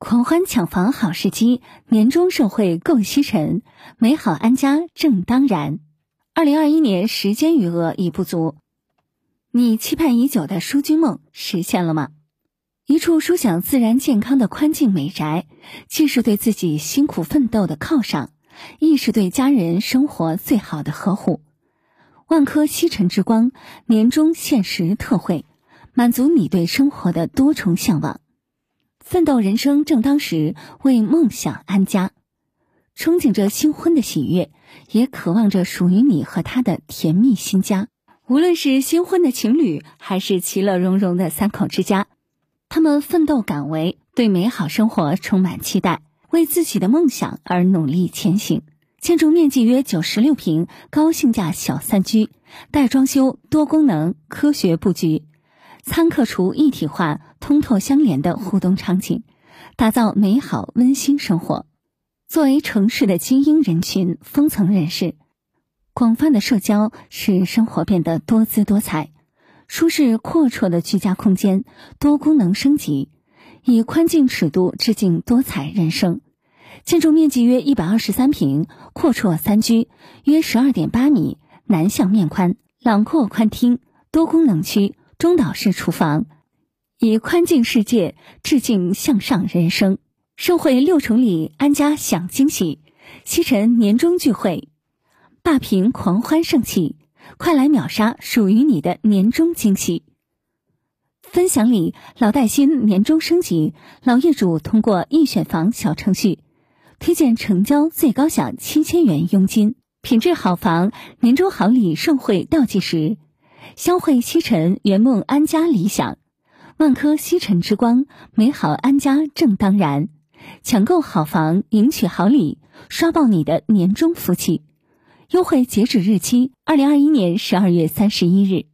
狂欢抢房好时机，年终盛会够吸尘，美好安家正当然。二零二一年时间余额已不足，你期盼已久的舒君梦实现了吗？一处舒享、自然、健康的宽静美宅，既是对自己辛苦奋斗的犒赏，亦是对家人生活最好的呵护。万科吸尘之光年终限时特惠，满足你对生活的多重向往。奋斗人生正当时，为梦想安家，憧憬着新婚的喜悦，也渴望着属于你和他的甜蜜新家。无论是新婚的情侣，还是其乐融融的三口之家，他们奋斗敢为，对美好生活充满期待，为自己的梦想而努力前行。建筑面积约九十六平，高性价小三居，带装修，多功能，科学布局。餐客厨一体化、通透相连的互动场景，打造美好温馨生活。作为城市的精英人群、封层人士，广泛的社交使生活变得多姿多彩。舒适阔绰的居家空间，多功能升级，以宽净尺度致敬多彩人生。建筑面积约一百二十三平，阔绰三居，约十二点八米，南向面宽，朗阔宽厅，多功能区。中岛式厨房，以宽静世界致敬向上人生。盛会六重礼，安家享惊喜。西城年终聚会，霸屏狂欢盛气，快来秒杀属于你的年终惊喜。分享礼，老带新，年终升级，老业主通过易选房小程序推荐成交，最高享七千元佣金，品质好房，年终好礼盛会倒计时。相会西城，圆梦安家理想，万科西城之光，美好安家正当然。抢购好房，赢取好礼，刷爆你的年终福气！优惠截止日期：二零二一年十二月三十一日。